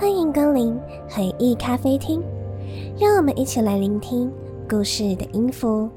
欢迎光临回忆咖啡厅，让我们一起来聆听故事的音符。